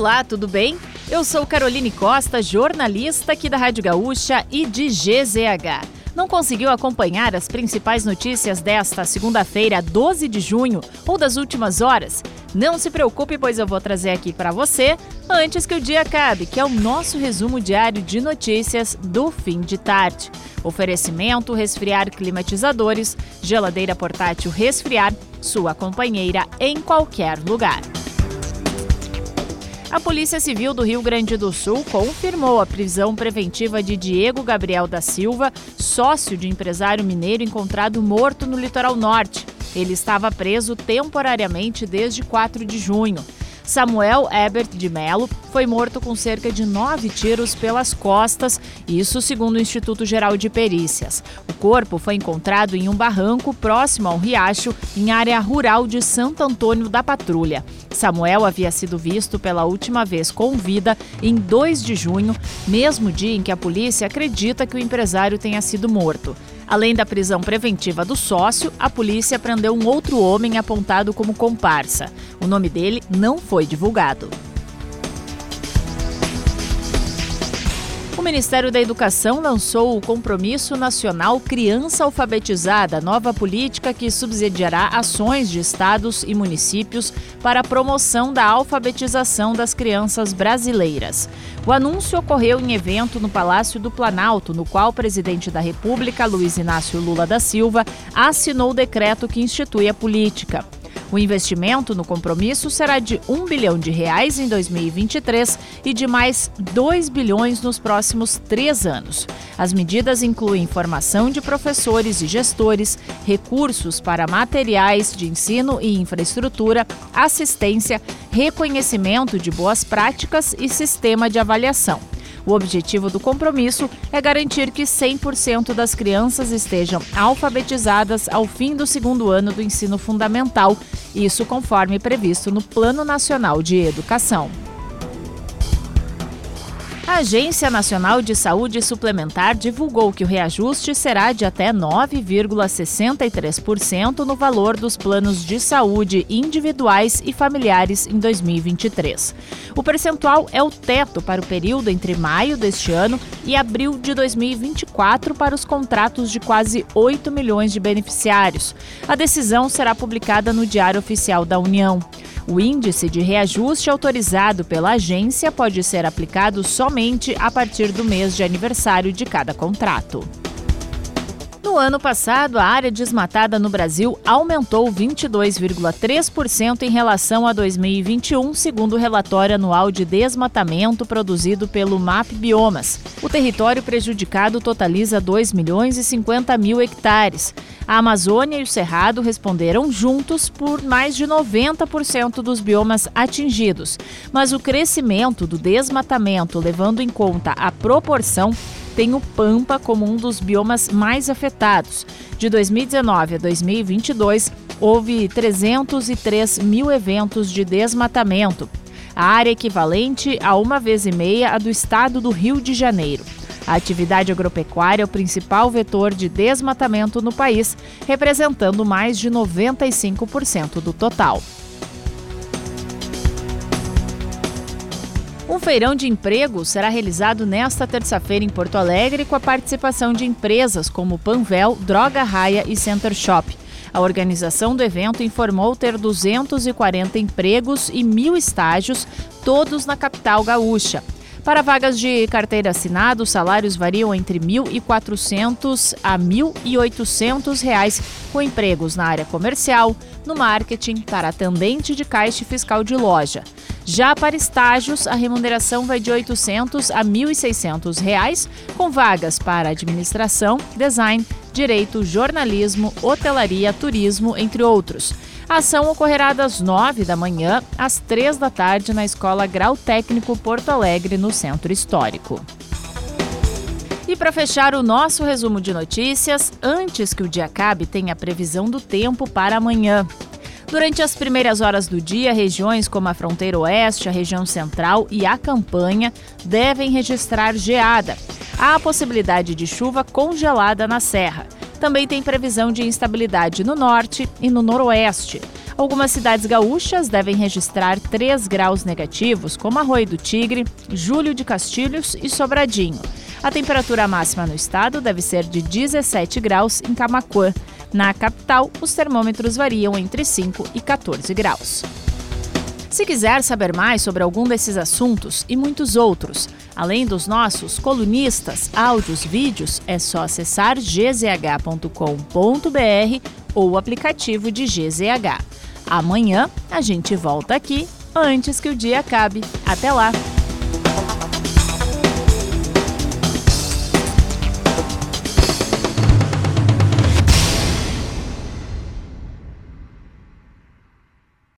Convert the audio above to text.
Olá, tudo bem? Eu sou Caroline Costa, jornalista aqui da Rádio Gaúcha e de GZH. Não conseguiu acompanhar as principais notícias desta segunda-feira, 12 de junho, ou das últimas horas? Não se preocupe, pois eu vou trazer aqui para você antes que o dia acabe, que é o nosso resumo diário de notícias do fim de tarde. Oferecimento: resfriar climatizadores, geladeira portátil resfriar, sua companheira em qualquer lugar. A Polícia Civil do Rio Grande do Sul confirmou a prisão preventiva de Diego Gabriel da Silva, sócio de empresário mineiro encontrado morto no litoral norte. Ele estava preso temporariamente desde 4 de junho. Samuel Ebert de Mello foi morto com cerca de nove tiros pelas costas, isso segundo o Instituto Geral de Perícias. O corpo foi encontrado em um barranco próximo ao riacho, em área rural de Santo Antônio da Patrulha. Samuel havia sido visto pela última vez com vida em 2 de junho, mesmo dia em que a polícia acredita que o empresário tenha sido morto. Além da prisão preventiva do sócio, a polícia prendeu um outro homem apontado como comparsa. O nome dele não foi divulgado. O Ministério da Educação lançou o Compromisso Nacional Criança Alfabetizada, nova política que subsidiará ações de estados e municípios para a promoção da alfabetização das crianças brasileiras. O anúncio ocorreu em evento no Palácio do Planalto, no qual o presidente da República, Luiz Inácio Lula da Silva, assinou o decreto que institui a política. O investimento no compromisso será de 1 bilhão de reais em 2023 e de mais 2 bilhões nos próximos três anos. As medidas incluem formação de professores e gestores, recursos para materiais de ensino e infraestrutura, assistência, reconhecimento de boas práticas e sistema de avaliação. O objetivo do compromisso é garantir que 100% das crianças estejam alfabetizadas ao fim do segundo ano do ensino fundamental, isso conforme previsto no Plano Nacional de Educação. A Agência Nacional de Saúde Suplementar divulgou que o reajuste será de até 9,63% no valor dos planos de saúde individuais e familiares em 2023. O percentual é o teto para o período entre maio deste ano e abril de 2024 para os contratos de quase 8 milhões de beneficiários. A decisão será publicada no Diário Oficial da União. O índice de reajuste autorizado pela agência pode ser aplicado somente a partir do mês de aniversário de cada contrato. No ano passado, a área desmatada no Brasil aumentou 22,3% em relação a 2021, segundo o relatório anual de desmatamento produzido pelo MAP Biomas. O território prejudicado totaliza 2 milhões e 50 mil hectares. A Amazônia e o Cerrado responderam juntos por mais de 90% dos biomas atingidos. Mas o crescimento do desmatamento, levando em conta a proporção, tem o Pampa como um dos biomas mais afetados. De 2019 a 2022, houve 303 mil eventos de desmatamento, a área equivalente a uma vez e meia a do estado do Rio de Janeiro. A atividade agropecuária é o principal vetor de desmatamento no país, representando mais de 95% do total. Um feirão de emprego será realizado nesta terça-feira em Porto Alegre com a participação de empresas como Panvel, Droga Raia e Center Shop. A organização do evento informou ter 240 empregos e mil estágios, todos na capital gaúcha. Para vagas de carteira assinada, os salários variam entre R$ 1.400 a 1.800 reais, com empregos na área comercial, no marketing, para atendente de caixa fiscal de loja. Já para estágios, a remuneração vai de R$ 800 a 1.600 reais, com vagas para administração, design, direito, jornalismo, hotelaria, turismo, entre outros. A ação ocorrerá das 9 da manhã às 3 da tarde na Escola Grau Técnico Porto Alegre, no Centro Histórico. E para fechar o nosso resumo de notícias, antes que o dia acabe, tem a previsão do tempo para amanhã. Durante as primeiras horas do dia, regiões como a fronteira oeste, a região central e a campanha devem registrar geada. Há a possibilidade de chuva congelada na serra. Também tem previsão de instabilidade no norte e no noroeste. Algumas cidades gaúchas devem registrar 3 graus negativos, como Arroio do Tigre, Júlio de Castilhos e Sobradinho. A temperatura máxima no estado deve ser de 17 graus em Camacuã. Na capital, os termômetros variam entre 5 e 14 graus. Se quiser saber mais sobre algum desses assuntos e muitos outros, além dos nossos colunistas, áudios, vídeos, é só acessar gzh.com.br ou o aplicativo de GZH. Amanhã a gente volta aqui antes que o dia acabe. Até lá!